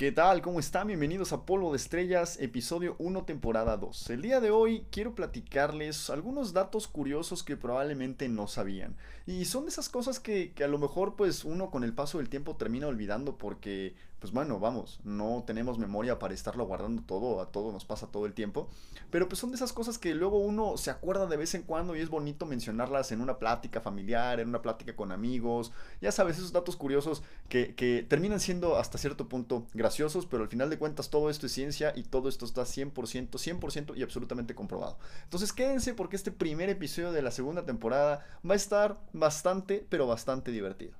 ¿Qué tal? ¿Cómo están? Bienvenidos a Polvo de Estrellas, episodio 1, temporada 2. El día de hoy quiero platicarles algunos datos curiosos que probablemente no sabían. Y son de esas cosas que, que, a lo mejor pues uno con el paso del tiempo termina olvidando porque pues bueno, vamos, no tenemos memoria para estarlo guardando todo, a todo nos pasa todo el tiempo. Pero pues son de esas cosas que luego uno se acuerda de vez en cuando y es bonito mencionarlas en una plática familiar, en una plática con amigos. Ya sabes, esos datos curiosos que, que terminan siendo hasta cierto punto graciosos, pero al final de cuentas todo esto es ciencia y todo esto está 100%, 100% y absolutamente comprobado. Entonces quédense porque este primer episodio de la segunda temporada va a estar bastante, pero bastante divertido.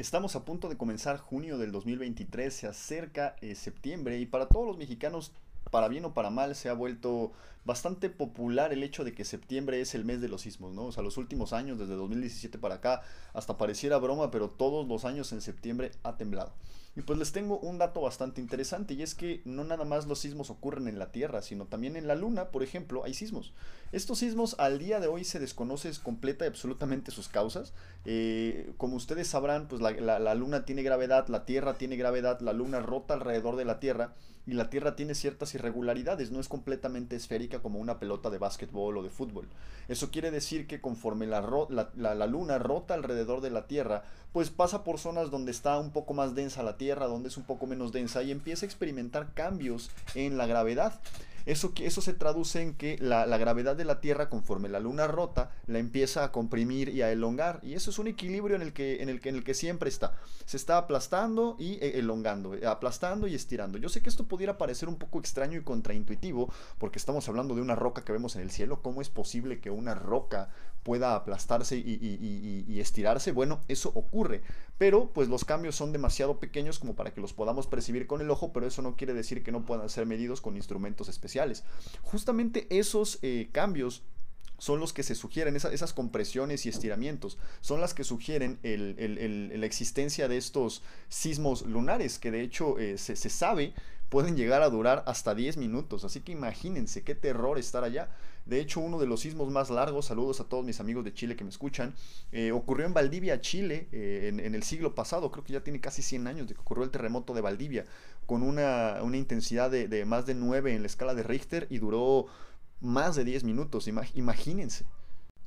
Estamos a punto de comenzar junio del 2023, se acerca eh, septiembre y para todos los mexicanos, para bien o para mal, se ha vuelto bastante popular el hecho de que septiembre es el mes de los sismos, ¿no? O sea, los últimos años, desde 2017 para acá, hasta pareciera broma, pero todos los años en septiembre ha temblado. Y pues les tengo un dato bastante interesante y es que no nada más los sismos ocurren en la Tierra, sino también en la Luna, por ejemplo, hay sismos. Estos sismos al día de hoy se desconoce completa y absolutamente sus causas. Eh, como ustedes sabrán, pues la, la Luna tiene gravedad, la Tierra tiene gravedad, la Luna rota alrededor de la Tierra y la Tierra tiene ciertas irregularidades, no es completamente esférica como una pelota de básquetbol o de fútbol. Eso quiere decir que conforme la, la, la, Luna rota alrededor de la Tierra, pues pasa por zonas donde está un poco más densa la Tierra, donde es un poco menos densa y empieza a experimentar cambios en la gravedad. Eso, eso se traduce en que la, gravedad de la Tierra, conforme la Luna rota, la empieza a comprimir y a elongar. Y eso es un equilibrio en el que, en el que, en el que siempre está. Se está aplastando y eh, elongando, eh, aplastando y estirando. Yo sé que esto pudiera parecer un poco extraño y contraintuitivo, porque estamos hablando de una roca que vemos en el cielo. ¿Cómo es posible que una roca pueda aplastarse y, estirarse, bueno, eso ocurre. Pero pues los cambios son demasiado pequeños como para que los podamos percibir con el ojo, pero eso no quiere decir que no puedan ser medidos con instrumentos especiales. Justamente esos eh, cambios son los que se sugieren, esas compresiones y estiramientos, son las que sugieren la existencia de estos sismos lunares, que de hecho eh, se, se, sabe pueden llegar a durar hasta 10 minutos, así que imagínense qué terror estar allá. De hecho, uno de los sismos más largos, saludos a todos mis amigos de Chile que me escuchan, eh, ocurrió en Valdivia, Chile, eh, en, el siglo pasado, creo que ya tiene casi 100 años de que ocurrió el terremoto de Valdivia, con una, intensidad de, más de 9 en la escala de Richter y duró más de 10 minutos, imagínense.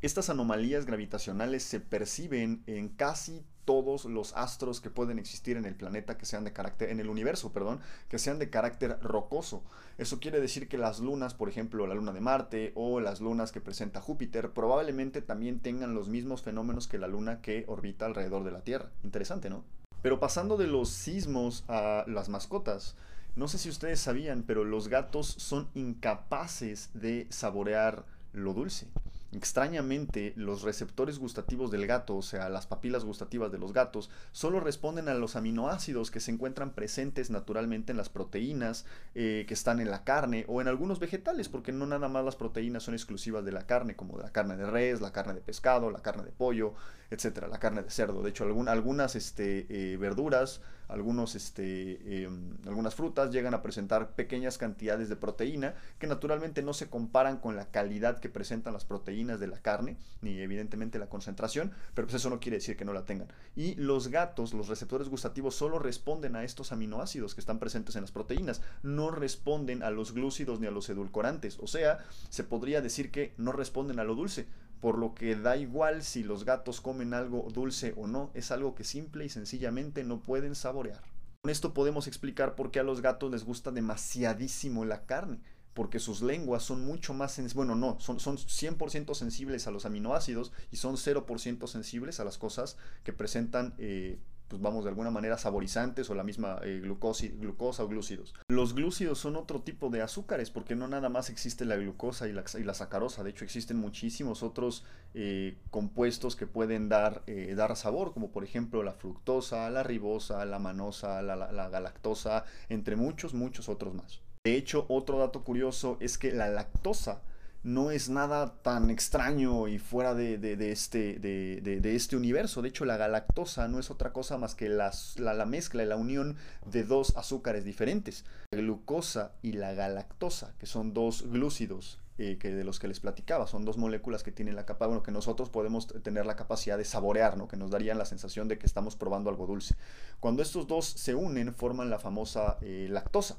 Estas anomalías gravitacionales se perciben en casi todos los astros que pueden existir en el planeta que sean de carácter en el universo, perdón, que sean de carácter rocoso. Eso quiere decir que las lunas, por ejemplo, la luna de Marte o las lunas que presenta Júpiter, probablemente también tengan los mismos fenómenos que la luna que orbita alrededor de la Tierra. Interesante, ¿no? Pero pasando de los sismos a las mascotas, no sé si ustedes sabían, pero los gatos son incapaces de saborear lo dulce. Extrañamente, los receptores gustativos del gato, o sea, las papilas gustativas de los gatos, solo responden a los aminoácidos que se encuentran presentes naturalmente en las proteínas eh, que están en la carne o en algunos vegetales, porque no nada más las proteínas son exclusivas de la carne, como de la carne de res, la carne de pescado, la carne de pollo, etcétera, la carne de cerdo. De hecho, algunas este, eh, verduras, algunos, este, em, algunas frutas llegan a presentar pequeñas cantidades de proteína que naturalmente no se comparan con la calidad que presentan las proteínas de la carne, ni evidentemente la concentración, pero pues eso no quiere decir que no la tengan. Y los gatos, los receptores gustativos, solo responden a estos aminoácidos que están presentes en las proteínas, no responden a los glúcidos ni a los edulcorantes, o sea, se podría decir que no responden a lo dulce por lo que da igual si los gatos comen algo dulce o no, es algo que simple y sencillamente no pueden saborear. Con esto podemos explicar por qué a los gatos les gusta demasiadísimo la carne, porque sus lenguas son mucho más sensibles, bueno, no, son, son 100% sensibles a los aminoácidos y son 0% sensibles a las cosas que presentan eh, pues vamos, de alguna manera saborizantes o la misma eh, glucosa, o glúcidos. Los glúcidos son otro tipo de azúcares porque no nada más existe la glucosa y la, y la sacarosa, de hecho existen muchísimos otros eh, compuestos que pueden dar, eh, dar sabor, como por ejemplo la fructosa, la ribosa, la manosa, la, la galactosa, entre muchos, muchos otros más. De hecho, otro dato curioso es que la lactosa no es nada tan extraño y fuera de, este, de, este universo. De hecho, la galactosa no es otra cosa más que la, la, mezcla y la unión de dos azúcares diferentes. La glucosa y la galactosa, que son dos glúcidos eh, que de los que les platicaba. Son dos moléculas que tienen la capa, bueno, que nosotros podemos tener la capacidad de saborear, ¿no? Que nos darían la sensación de que estamos probando algo dulce. Cuando estos dos se unen, forman la famosa eh, lactosa.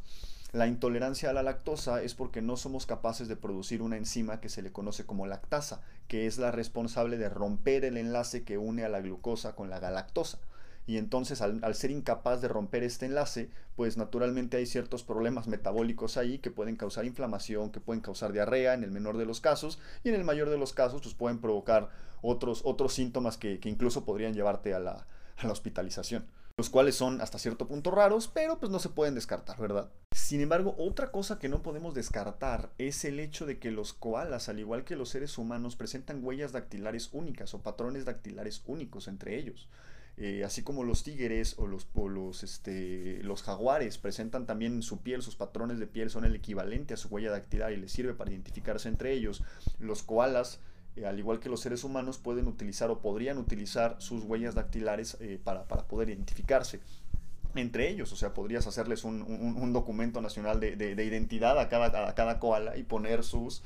La intolerancia a la lactosa es porque no somos capaces de producir una enzima que se le conoce como lactasa, que es la responsable de romper el enlace que une a la glucosa con la galactosa. Y entonces al, ser incapaz de romper este enlace, pues naturalmente hay ciertos problemas metabólicos ahí que pueden causar inflamación, que pueden causar diarrea en el menor de los casos y en el mayor de los casos pues pueden provocar otros, otros síntomas que, incluso podrían llevarte a la, a la hospitalización los cuales son hasta cierto punto raros, pero pues no se pueden descartar, ¿verdad? Sin embargo, otra cosa que no podemos descartar es el hecho de que los koalas, al igual que los seres humanos, presentan huellas dactilares únicas o patrones dactilares únicos entre ellos. Eh, así como los tigres o los, este, los jaguares presentan también su piel, sus patrones de piel son el equivalente a su huella dactilar y les sirve para identificarse entre ellos, los koalas, eh, al igual que los seres humanos, pueden utilizar o podrían utilizar sus huellas dactilares eh, para, poder identificarse entre ellos, o sea, podrías hacerles un, documento nacional de, identidad a cada, a cada koala y poner sus,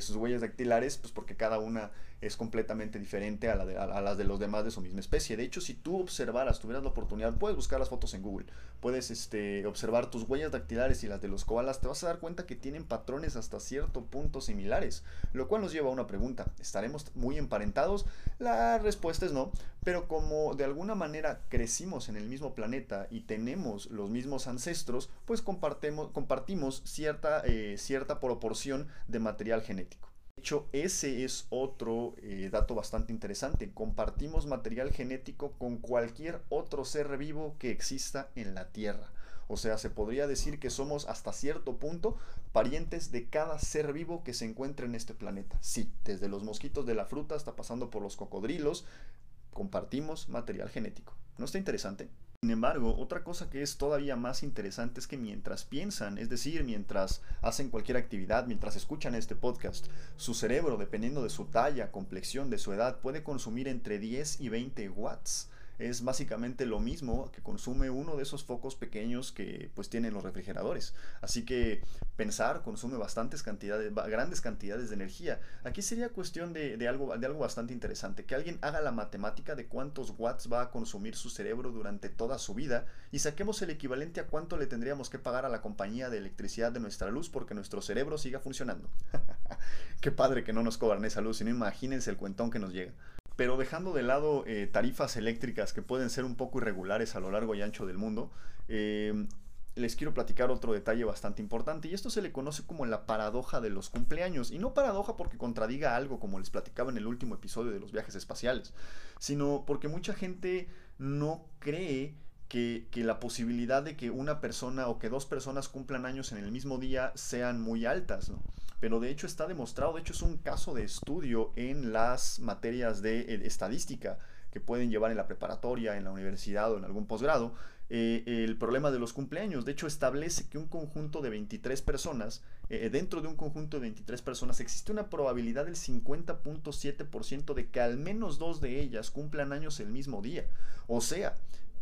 sus huellas dactilares, pues porque cada una es completamente diferente a, la de, las de los demás de su misma especie. De hecho, si tú observaras, tuvieras la oportunidad, puedes buscar las fotos en Google, puedes este, observar tus huellas dactilares y las de los koalas, te vas a dar cuenta que tienen patrones hasta cierto punto similares, lo cual nos lleva a una pregunta, ¿estaremos muy emparentados? La respuesta es no, pero como de alguna manera crecimos en el mismo planeta y tenemos los mismos ancestros, pues compartimos cierta, eh, cierta proporción de material genético. De hecho, ese es otro eh, dato bastante interesante. Compartimos material genético con cualquier otro ser vivo que exista en la Tierra. O sea, se podría decir que somos hasta cierto punto parientes de cada ser vivo que se encuentra en este planeta. Sí, desde los mosquitos de la fruta hasta pasando por los cocodrilos, compartimos material genético. ¿No está interesante? Sin embargo, otra cosa que es todavía más interesante es que mientras piensan, es decir, mientras hacen cualquier actividad, mientras escuchan este podcast, su cerebro, dependiendo de su talla, complexión, de su edad, puede consumir entre 10 y 20 watts es básicamente lo mismo que consume uno de esos focos pequeños que pues tienen los refrigeradores. Así que pensar consume bastantes cantidades, grandes cantidades de energía. Aquí sería cuestión de, algo, de algo bastante interesante, que alguien haga la matemática de cuántos watts va a consumir su cerebro durante toda su vida y saquemos el equivalente a cuánto le tendríamos que pagar a la compañía de electricidad de nuestra luz porque nuestro cerebro siga funcionando. Qué padre que no nos cobran esa luz, no imagínense el cuentón que nos llega. Pero dejando de lado eh, tarifas eléctricas que pueden ser un poco irregulares a lo largo y ancho del mundo, eh, les quiero platicar otro detalle bastante importante y esto se le conoce como la paradoja de los cumpleaños y no paradoja porque contradiga algo como les platicaba en el último episodio de los viajes espaciales, sino porque mucha gente no cree que, que, la posibilidad de que una persona o que dos personas cumplan años en el mismo día sean muy altas. ¿no? Pero de hecho está demostrado, de hecho es un caso de estudio en las materias de eh, estadística que pueden llevar en la preparatoria, en la universidad o en algún posgrado, eh, el problema de los cumpleaños. De hecho, establece que un conjunto de 23 personas, eh, dentro de un conjunto de 23 personas, existe una probabilidad del 50.7% de que al menos dos de ellas cumplan años el mismo día. O sea,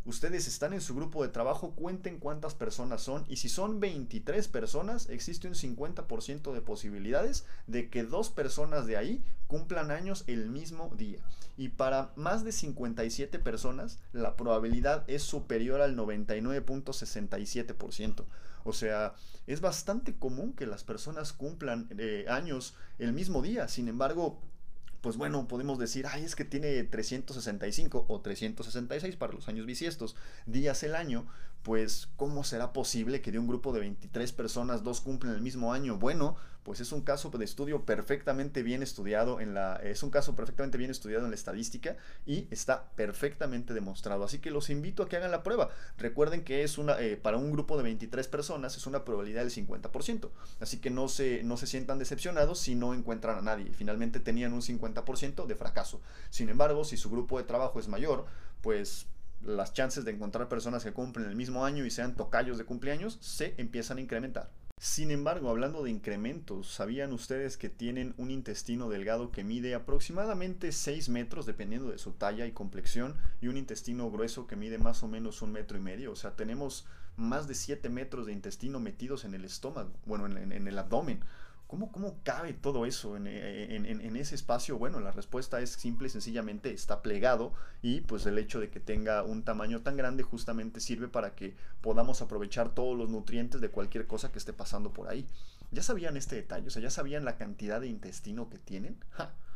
ustedes están en su grupo de trabajo, cuenten cuántas personas son y si son 23 personas, existe un 50% de posibilidades de que dos personas de ahí cumplan años el mismo día. Y para más de 57 personas, la probabilidad es superior al 99.67%. O sea, es bastante común que las personas cumplan eh, años el mismo día. Sin embargo, pues bueno, podemos decir, ay, es que tiene 365 o 366 para los años bisiestos días el año, pues ¿cómo será posible que de un grupo de 23 personas dos cumplen el mismo año? Bueno, pues es un caso de estudio perfectamente bien estudiado en la es un caso perfectamente bien estudiado en la estadística y está perfectamente demostrado. Así que los invito a que hagan la prueba. Recuerden que es una eh, para un grupo de 23 personas es una probabilidad del 50%. Así que no se no se sientan decepcionados si no encuentran a nadie. Finalmente tenían un 50% de fracaso. Sin embargo, si su grupo de trabajo es mayor, pues las chances de encontrar personas que cumplen el mismo año y sean tocayos de cumpleaños se empiezan a incrementar. Sin embargo, hablando de incrementos, ¿sabían ustedes que tienen un intestino delgado que mide aproximadamente 6 metros dependiendo de su talla y complexión y un intestino grueso que mide más o menos un metro y medio? O sea, tenemos más de 7 metros de intestino metidos en el estómago, bueno, en, el abdomen. ¿Cómo, ¿Cómo, cabe todo eso en, en, ese espacio? Bueno, la respuesta es simple y sencillamente está plegado y pues el hecho de que tenga un tamaño tan grande justamente sirve para que podamos aprovechar todos los nutrientes de cualquier cosa que esté pasando por ahí. ¿Ya sabían este detalle? O sea, ¿ya sabían la cantidad de intestino que tienen?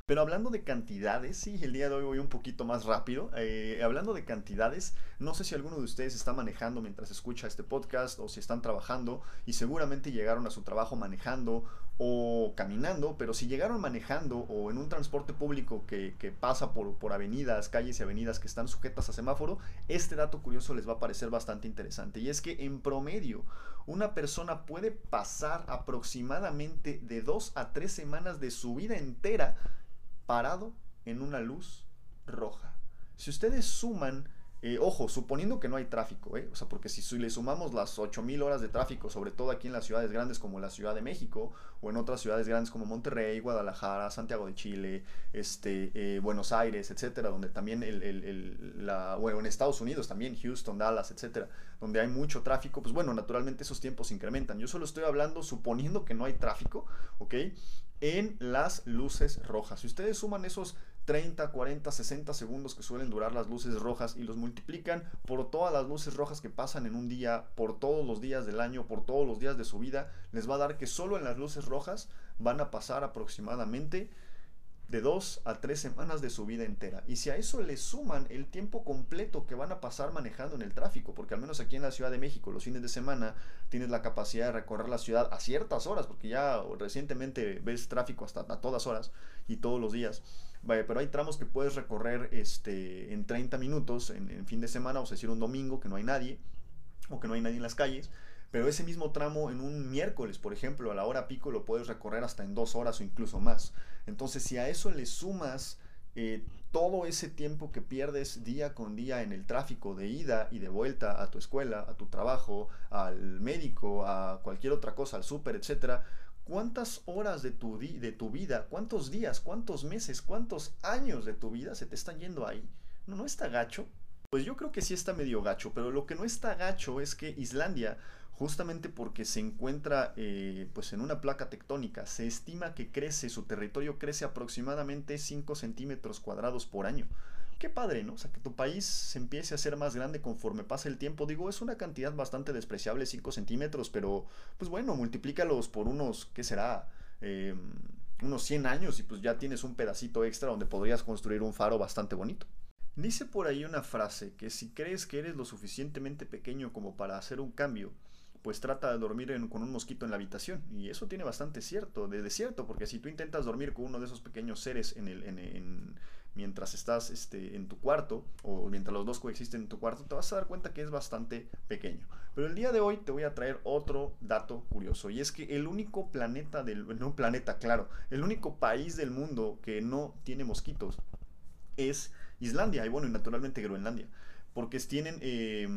Pero hablando de cantidades, sí, el día de hoy voy un poquito más rápido. Eh, hablando de cantidades, no sé si alguno de ustedes está manejando mientras escucha este podcast o si están trabajando y seguramente llegaron a su trabajo manejando o caminando, pero si llegaron manejando o en un transporte público que, pasa por, por avenidas, calles y avenidas que están sujetas a semáforo, este dato curioso les va a parecer bastante interesante. Y es que en promedio, una persona puede pasar aproximadamente de dos a tres semanas de su vida entera parado en una luz roja. Si ustedes suman, eh, ojo, suponiendo que no hay tráfico, eh, o sea, porque si le sumamos las 8000 horas de tráfico, sobre todo aquí en las ciudades grandes como la Ciudad de México, o en otras ciudades grandes como Monterrey, Guadalajara, Santiago de Chile, este, eh, Buenos Aires, etcétera, donde también el, el, la, bueno, en Estados Unidos también, Houston, Dallas, etcétera, donde hay mucho tráfico, pues bueno, naturalmente esos tiempos incrementan. Yo solo estoy hablando suponiendo que no hay tráfico, ¿ok? en las luces rojas. Si ustedes suman esos 30, 40, 60 segundos que suelen durar las luces rojas y los multiplican por todas las luces rojas que pasan en un día, por todos los días del año, por todos los días de su vida, les va a dar que solo en las luces rojas van a pasar aproximadamente de dos a tres semanas de su vida entera. Y si a eso le suman el tiempo completo que van a pasar manejando en el tráfico, porque al menos aquí en la Ciudad de México los fines de semana tienes la capacidad de recorrer la ciudad a ciertas horas, porque ya recientemente ves tráfico hasta a todas horas y todos los días. Vaya, pero hay tramos que puedes recorrer este, en 30 minutos en, fin de semana, o sea, decir un domingo que no hay nadie, o que no hay nadie en las calles pero ese mismo tramo en un miércoles, por ejemplo, a la hora pico lo puedes recorrer hasta en dos horas o incluso más. Entonces, si a eso le sumas eh, todo ese tiempo que pierdes día con día en el tráfico de ida y de vuelta a tu escuela, a tu trabajo, al médico, a cualquier otra cosa, al súper, etcétera, ¿cuántas horas de tu, de tu vida, cuántos días, cuántos meses, cuántos años de tu vida se te están yendo ahí? ¿No, no está gacho? Pues yo creo que sí está medio gacho, pero lo que no está gacho es que Islandia justamente porque se encuentra eh, pues en una placa tectónica. Se estima que crece, su territorio crece aproximadamente 5 centímetros cuadrados por año. Qué padre, ¿no? O sea, que tu país se empiece a hacer más grande conforme pasa el tiempo. Digo, es una cantidad bastante despreciable, 5 centímetros, pero pues bueno, multiplícalos por unos, ¿qué será? Em, unos 100 años y pues ya tienes un pedacito extra donde podrías construir un faro bastante bonito. Dice por ahí una frase que si crees que eres lo suficientemente pequeño como para hacer un cambio, pues trata de dormir con un mosquito en la habitación. Y eso tiene bastante cierto, de, cierto, porque si tú intentas dormir con uno de esos pequeños seres en el, en, mientras estás este, en tu cuarto, o mientras los dos coexisten en tu cuarto, te vas a dar cuenta que es bastante pequeño. Pero el día de hoy te voy a traer otro dato curioso, y es que el único planeta del, no planeta, claro, el único país del mundo que no tiene mosquitos es Islandia, y bueno, y naturalmente Groenlandia, porque tienen... Eh,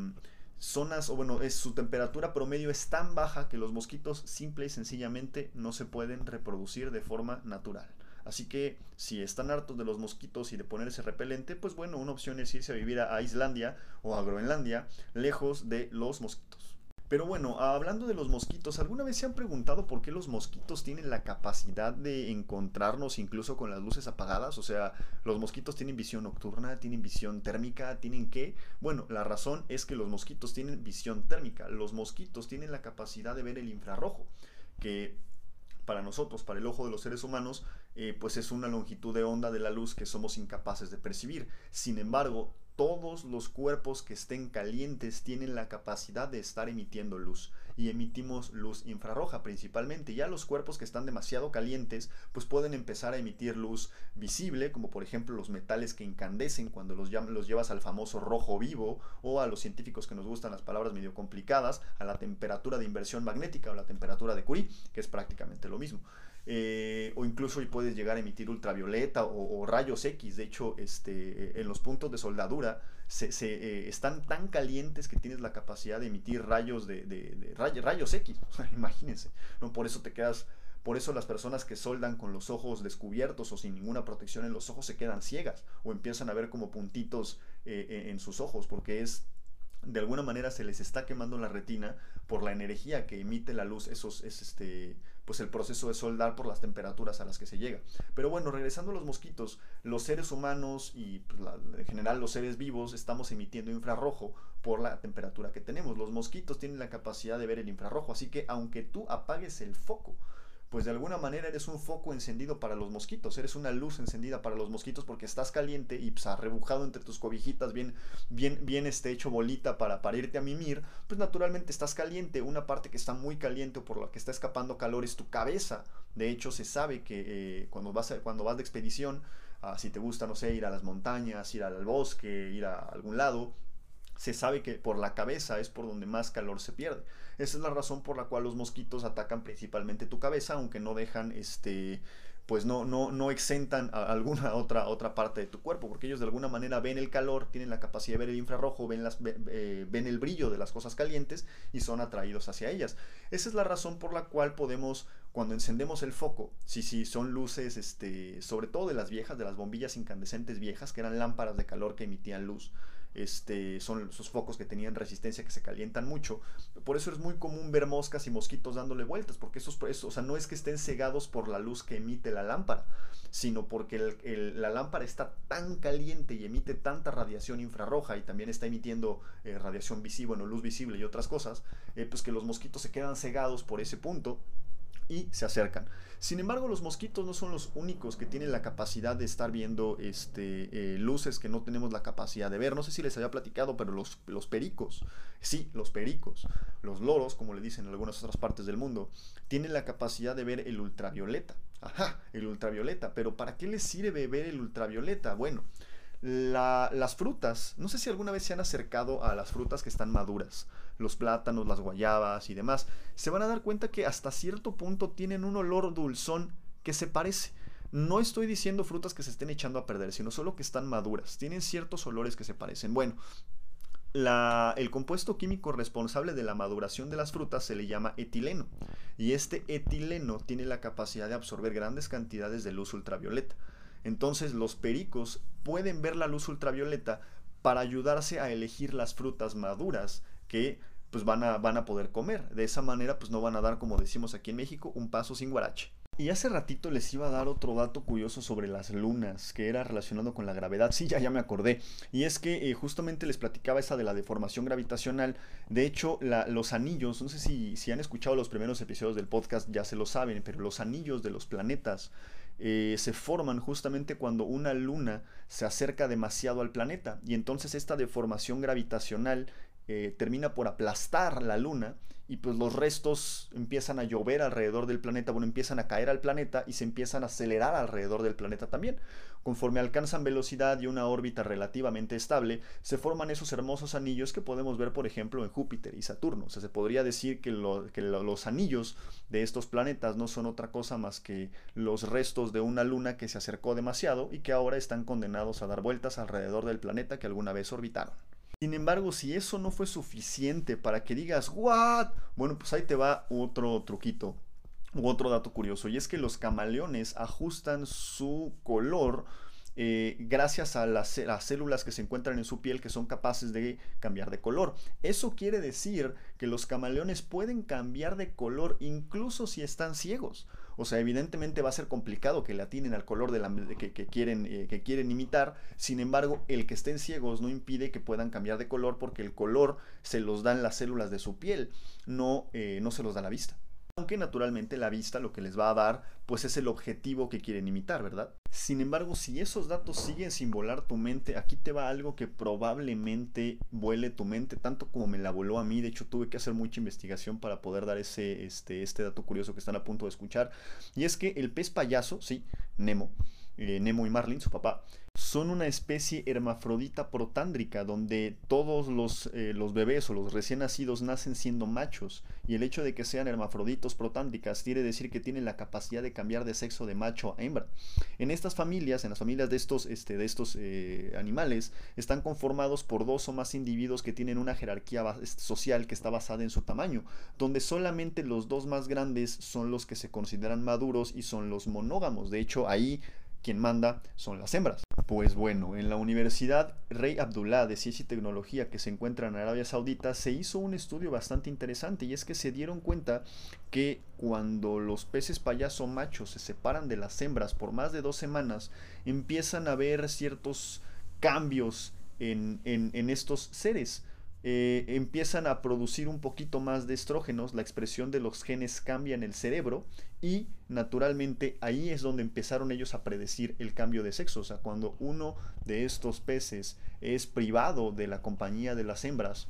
zonas, o bueno, es, su temperatura promedio es tan baja que los mosquitos simple y sencillamente no se pueden reproducir de forma natural. Así que si están hartos de los mosquitos y de ponerse repelente, pues bueno, una opción es irse a vivir a Islandia o a Groenlandia, lejos de los mosquitos. Pero bueno, hablando de los mosquitos, ¿alguna vez se han preguntado por qué los mosquitos tienen la capacidad de encontrarnos incluso con las luces apagadas? O sea, los mosquitos tienen visión nocturna, tienen visión térmica, tienen qué? Bueno, la razón es que los mosquitos tienen visión térmica. Los mosquitos tienen la capacidad de ver el infrarrojo, que para nosotros, para el ojo de los seres humanos, eh, pues es una longitud de onda de la luz que somos incapaces de percibir. Sin embargo, todos los cuerpos que estén calientes tienen la capacidad de estar emitiendo luz y emitimos luz infrarroja principalmente. Ya los cuerpos que están demasiado calientes pues pueden empezar a emitir luz visible, como por ejemplo los metales que incandescen cuando los, los llevas al famoso rojo vivo o a los científicos que nos gustan las palabras medio complicadas, a la temperatura de inversión magnética o la temperatura de Curie, que es prácticamente lo mismo. Eh, o incluso puedes llegar a emitir ultravioleta o, rayos X. De hecho, este, en los puntos de soldadura se, eh, están tan calientes que tienes la capacidad de emitir rayos de, rayos X. Imagínense. ¿no? Por eso te quedas. Por eso las personas que soldan con los ojos descubiertos o sin ninguna protección en los ojos se quedan ciegas o empiezan a ver como puntitos eh, en sus ojos porque es de alguna manera se les está quemando la retina por la energía que emite la luz, esos, es este, pues el proceso de soldar por las temperaturas a las que se llega. Pero bueno, regresando a los mosquitos, los seres humanos y pues, en general los seres vivos estamos emitiendo infrarrojo por la temperatura que tenemos. Los mosquitos tienen la capacidad de ver el infrarrojo, así que aunque tú apagues el foco, pues de alguna manera eres un foco encendido para los mosquitos, eres una luz encendida para los mosquitos porque estás caliente y pues arrebujado entre tus cobijitas, bien, bien, bien este, hecho bolita para, para irte a mimir, pues naturalmente estás caliente, una parte que está muy caliente o por la que está escapando calor es tu cabeza, de hecho se sabe que eh, cuando, vas cuando vas de expedición, ah, si te gusta, no sé, ir a las montañas, ir al bosque, ir a algún lado, se sabe que por la cabeza es por donde más calor se pierde. Esa es la razón por la cual los mosquitos atacan principalmente tu cabeza, aunque no dejan este pues no, no, no exentan a alguna otra, otra parte de tu cuerpo, porque ellos de alguna manera ven el calor, tienen la capacidad de ver el infrarrojo, ven, las, ven el brillo de las cosas calientes y son atraídos hacia ellas. Esa es la razón por la cual podemos, cuando encendemos el foco, si sí, son luces, este, sobre todo de las viejas, de las bombillas incandescentes viejas, que eran lámparas de calor que emitían luz, este, son esos focos que tenían resistencia que se calientan mucho. Por eso es muy común ver moscas y mosquitos dándole vueltas, porque esos, o sea, no es que estén cegados por la luz que emite la lámpara, sino porque la lámpara está tan caliente y emite tanta radiación infrarroja y también está emitiendo eh, radiación visible, bueno, luz visible y otras cosas, eh, pues que los mosquitos se quedan cegados por ese punto y se acercan. Sin embargo, los mosquitos no son los únicos que tienen la capacidad de estar viendo este, eh, luces que no tenemos la capacidad de ver. No sé si les había platicado, pero los, los pericos, sí, los pericos, los loros, como le dicen en algunas otras partes del mundo, tienen la capacidad de ver el ultravioleta. Ajá, el ultravioleta. Pero ¿para qué les sirve ver el ultravioleta? Bueno, las frutas, no sé si alguna vez se han acercado a las frutas que están maduras, los plátanos, las guayabas y demás, se van a dar cuenta que hasta cierto punto tienen un olor dulzón que se parece. No estoy diciendo frutas que se estén echando a perder, sino solo que están maduras. Tienen ciertos olores que se parecen. Bueno, el compuesto químico responsable de la maduración de las frutas se le llama etileno. Y este etileno tiene la capacidad de absorber grandes cantidades de luz ultravioleta. Entonces los pericos pueden ver la luz ultravioleta para ayudarse a elegir las frutas maduras que pues van a, van a poder comer. De esa manera pues no van a dar, como decimos aquí en México, un paso sin guarache. Y hace ratito les iba a dar otro dato curioso sobre las lunas, que era relacionado con la gravedad. Sí, ya, ya me acordé. Y es que eh, justamente les platicaba esa de la deformación gravitacional. De hecho, los anillos, no sé si, si han escuchado los primeros episodios del podcast, ya se lo saben, pero los anillos de los planetas eh, se forman justamente cuando una luna se acerca demasiado al planeta y entonces esta deformación gravitacional eh, termina por aplastar la luna y pues los restos empiezan a llover alrededor del planeta, bueno, empiezan a caer al planeta y se empiezan a acelerar alrededor del planeta también. Conforme alcanzan velocidad y una órbita relativamente estable, se forman esos hermosos anillos que podemos ver, por ejemplo, en Júpiter y Saturno. O sea, se podría decir que, que los anillos de estos planetas no son otra cosa más que los restos de una luna que se acercó demasiado y que ahora están condenados a dar vueltas alrededor del planeta que alguna vez orbitaron. Sin embargo, si eso no fue suficiente para que digas, ¿what? Bueno, pues ahí te va otro truquito, otro dato curioso, y es que los camaleones ajustan su color eh, gracias a las, células que se encuentran en su piel que son capaces de cambiar de color. Eso quiere decir que los camaleones pueden cambiar de color incluso si están ciegos. O sea, evidentemente va a ser complicado que le atinen al color de la, que, quieren, eh, que quieren imitar. Sin embargo, el que estén ciegos no impide que puedan cambiar de color porque el color se los dan las células de su piel, no, eh, no se los da la vista. Aunque naturalmente la vista lo que les va a dar pues es el objetivo que quieren imitar, ¿verdad? Sin embargo, si esos datos siguen sin volar tu mente, aquí te va algo que probablemente vuele tu mente, tanto como me la voló a mí. De hecho, tuve que hacer mucha investigación para poder dar ese, este, este dato curioso que están a punto de escuchar. Y es que el pez payaso, sí, Nemo, eh, Nemo y Marlin, su papá, son una especie hermafrodita protándrica donde todos los, eh, los, bebés o los recién nacidos nacen siendo machos y el hecho de que sean hermafroditos protándricas quiere decir que tienen la capacidad de cambiar de sexo de macho a hembra. En estas familias, en las familias de estos, este, de estos eh, animales, están conformados por dos o más individuos que tienen una jerarquía social que está basada en su tamaño, donde solamente los dos más grandes son los que se consideran maduros y son los monógamos. De hecho, ahí quien manda son las hembras. Pues bueno, en la Universidad Rey Abdullah de Ciencia y Tecnología que se encuentra en Arabia Saudita se hizo un estudio bastante interesante y es que se dieron cuenta que cuando los peces payaso machos se separan de las hembras por más de dos semanas, empiezan a haber ciertos cambios en, en estos seres. Eh, empiezan a producir un poquito más de estrógenos, la expresión de los genes cambia en el cerebro y naturalmente ahí es donde empezaron ellos a predecir el cambio de sexo. O sea, cuando uno de estos peces es privado de la compañía de las hembras,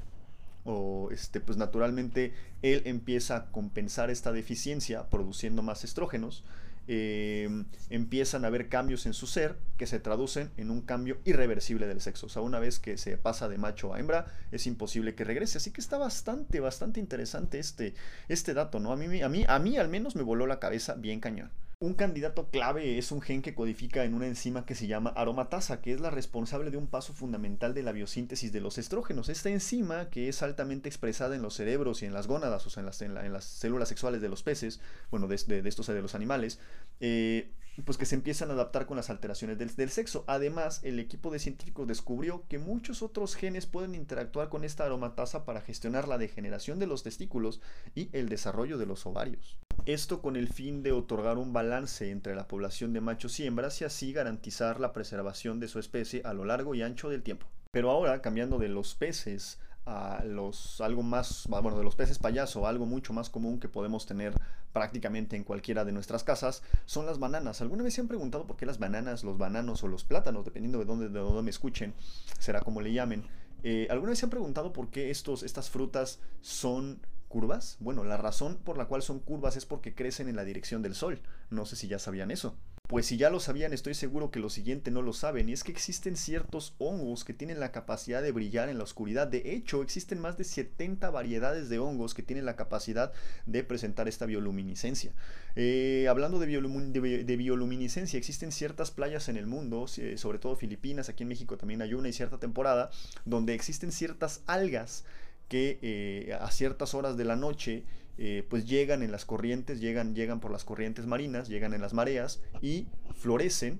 o este, pues naturalmente él empieza a compensar esta deficiencia produciendo más estrógenos eh, empiezan a haber cambios en su ser que se traducen en un cambio irreversible del sexo. O sea, una vez que se pasa de macho a hembra, es imposible que regrese. Así que está bastante, bastante interesante este, este dato, ¿no? A mí, a, mí, a mí al menos me voló la cabeza bien cañón. Un candidato clave es un gen que codifica en una enzima que se llama aromatasa, que es la responsable de un paso fundamental de la biosíntesis de los estrógenos. Esta enzima, que es altamente expresada en los cerebros y en las gónadas, o sea, en las, células sexuales de los peces, bueno, de, estos de los animales, eh, pues que se empiezan a adaptar con las alteraciones del, sexo. Además, el equipo de científicos descubrió que muchos otros genes pueden interactuar con esta aromatasa para gestionar la degeneración de los testículos y el desarrollo de los ovarios. Esto con el fin de otorgar un balance entre la población de machos y hembras y así garantizar la preservación de su especie a lo largo y ancho del tiempo. Pero ahora, cambiando de los peces a los algo más, bueno, de los peces payaso, algo mucho más común que podemos tener prácticamente en cualquiera de nuestras casas, son las bananas. ¿Alguna vez se han preguntado por qué las bananas, los bananos o los plátanos, dependiendo de dónde, de dónde me escuchen, será como le llamen? Eh, ¿Alguna vez se han preguntado por qué estos, estas frutas son curvas? Bueno, la razón por la cual son curvas es porque crecen en la dirección del sol. No sé si ya sabían eso. Pues si ya lo sabían, estoy seguro que lo siguiente no lo saben, y es que existen ciertos hongos que tienen la capacidad de brillar en la oscuridad. De hecho, existen más de 70 variedades de hongos que tienen la capacidad de presentar esta bioluminiscencia. Eh, hablando de, de, bioluminiscencia, existen ciertas playas en el mundo, sobre todo Filipinas, aquí en México también hay una y cierta temporada, donde existen ciertas algas que eh, a ciertas horas de la noche eh, pues llegan en las corrientes, llegan, llegan por las corrientes marinas, llegan en las mareas y florecen,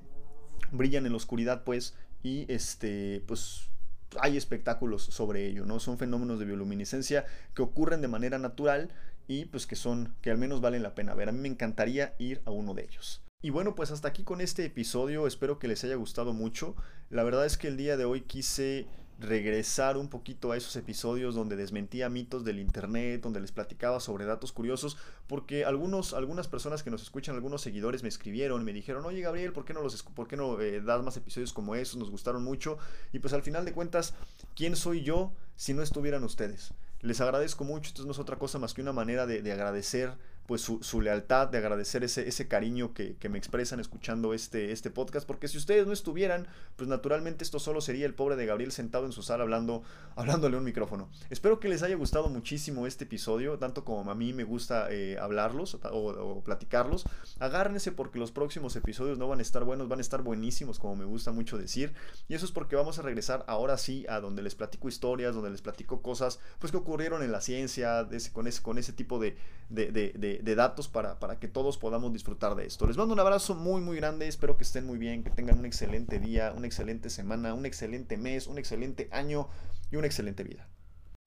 brillan en la oscuridad pues y este pues hay espectáculos sobre ello, ¿no? Son fenómenos de bioluminiscencia que ocurren de manera natural y pues que son, que al menos valen la pena ver. A mí me encantaría ir a uno de ellos. Y bueno, pues hasta aquí con este episodio, espero que les haya gustado mucho. La verdad es que el día de hoy quise regresar un poquito a esos episodios donde desmentía mitos del internet, donde les platicaba sobre datos curiosos, porque algunos, algunas personas que nos escuchan, algunos seguidores me escribieron, me dijeron, oye Gabriel, ¿por qué no, los, por qué no eh, das más episodios como esos? Nos gustaron mucho. Y pues al final de cuentas, ¿quién soy yo si no estuvieran ustedes? Les agradezco mucho, esto no es otra cosa más que una manera de agradecer pues su, lealtad, de agradecer ese, ese cariño que, me expresan escuchando este, este podcast, porque si ustedes no estuvieran, pues naturalmente esto solo sería el pobre de Gabriel sentado en su sala hablando, hablándole un micrófono. Espero que les haya gustado muchísimo este episodio, tanto como a mí me gusta eh, hablarlos o, platicarlos. Agárrense porque los próximos episodios no van a estar buenos, van a estar buenísimos, como me gusta mucho decir. Y eso es porque vamos a regresar ahora sí a donde les platico historias, donde les platico cosas pues que ocurrieron en la ciencia, con, ese, con ese tipo de de, datos para, para, que todos podamos disfrutar de esto. Les mando un abrazo muy muy grande, espero que estén muy bien, que tengan un excelente día, una excelente semana, un excelente mes, un excelente año y una excelente vida.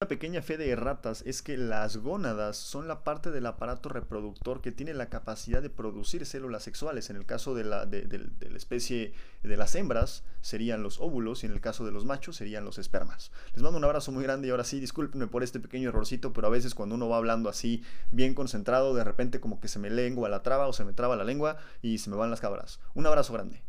Una pequeña fe de erratas es que las gónadas son la parte del aparato reproductor que tiene la capacidad de producir células sexuales. En el caso de la, de, la especie de las hembras serían los óvulos y en el caso de los machos serían los espermas. Les mando un abrazo muy grande y ahora sí, discúlpenme por este pequeño errorcito, pero a veces cuando uno va hablando así bien concentrado, de repente como que se me lengua la traba o se me traba la lengua y se me van las cabras. Un abrazo grande.